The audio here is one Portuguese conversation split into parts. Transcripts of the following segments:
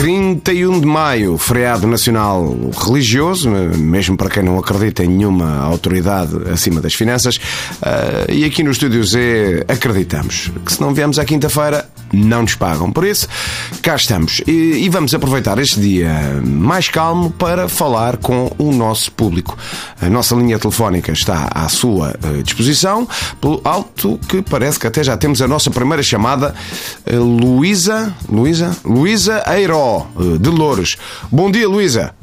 31 de maio, feriado nacional religioso, mesmo para quem não acredita em nenhuma autoridade acima das finanças. Uh, e aqui no Estúdio Z acreditamos que se não viemos à quinta-feira, não nos pagam. Por isso, cá estamos. E, e, vamos aproveitar este dia mais calmo para falar com o nosso público. A nossa linha telefónica está à sua uh, disposição, pelo alto que parece que até já temos a nossa primeira chamada, uh, Luísa. Luísa? Luísa Eiro de Louros. Bom dia, Luísa.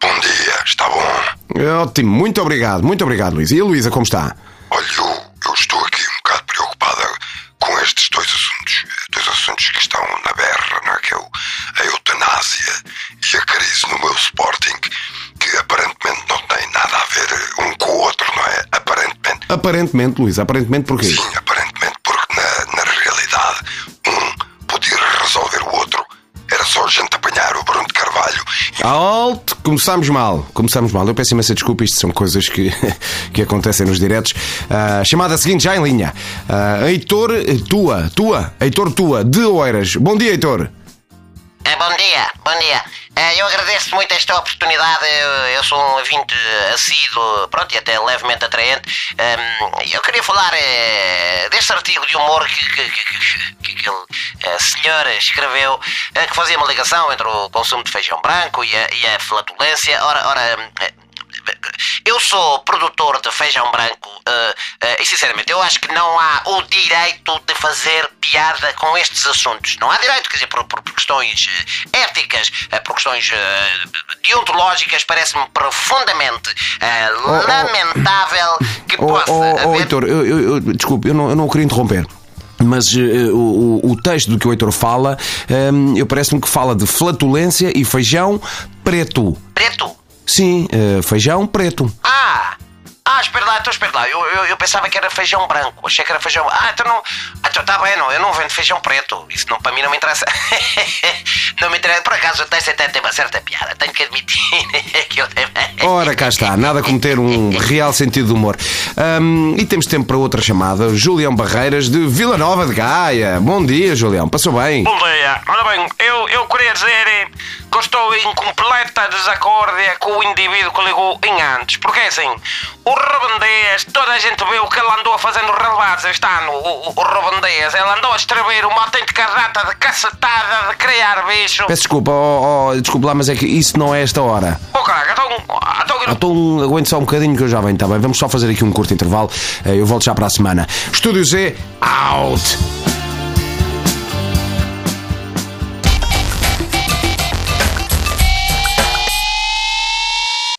Bom dia, está bom? Ótimo, muito obrigado, muito obrigado, Luísa. E a Luísa, como está? Olha, meu Sporting, que aparentemente não tem nada a ver um com o outro, não é? Aparentemente. Aparentemente, Luísa, aparentemente porquê? Sim, aparentemente, porque na, na realidade um podia resolver o outro era só a gente apanhar o Bruno de Carvalho. Alto! Começámos mal. Começámos mal. Eu peço imensa desculpa, isto são coisas que, que acontecem nos diretos. Uh, chamada seguinte, já em linha. Uh, Heitor Tua, Tua, Heitor Tua, de Oeiras. Bom dia, Heitor. É, bom dia, bom dia. É, eu agradeço muito esta oportunidade. Eu, sou um ouvinte assíduo, pronto, e até levemente atraente. eu queria falar é, deste artigo de humor que, que, que, que aquele é, senhor escreveu, que fazia uma ligação entre o consumo de feijão branco e a, e a flatulência. Ora, ora eu sou produtor de feijão branco uh, uh, e, sinceramente, eu acho que não há o direito de fazer com estes assuntos. Não há direito, quer dizer, por, por questões éticas, por questões deontológicas, parece-me profundamente oh, oh, lamentável que oh, possa. Oh, oh, haver... Heitor, eu, eu, eu, desculpe, eu não, eu não queria interromper. Mas uh, o, o, texto do que o Heitor fala, um, eu parece-me que fala de flatulência e feijão preto. Preto? Sim, uh, feijão preto. Ah! Ah, espera lá, então espera lá. Eu, eu, eu, pensava que era feijão branco. Achei que era feijão. Ah, então não. Ah, então tá bem, não. Eu não vendo feijão preto. Isso não, para mim não me interessa. não me interessa. Por acaso o texto até tem uma certa piada. Tenho que admitir que eu tenho. Ora, cá está. Nada como ter um real sentido de humor. Um, e temos tempo para outra chamada. Julião Barreiras, de Vila Nova de Gaia. Bom dia, Julião. Passou bem? Bom dia. Ora bem, eu, eu queria dizer que eu estou em completa desacórdia com o indivíduo que ligou em antes. Porque é assim. O Robandeias, toda a gente viu que ele andou a fazer nos relevados este ano, o, o. Ele andou a distribuir uma autêntica rata de cacetada de criar bicho. Peço desculpa, oh, oh, desculpa lá, mas é que isso não é esta hora. Então. Então, então aguente só um bocadinho que eu já venho, está bem? Vamos só fazer aqui um curto intervalo. Eh, eu volto já para a semana. Estúdio Z, out!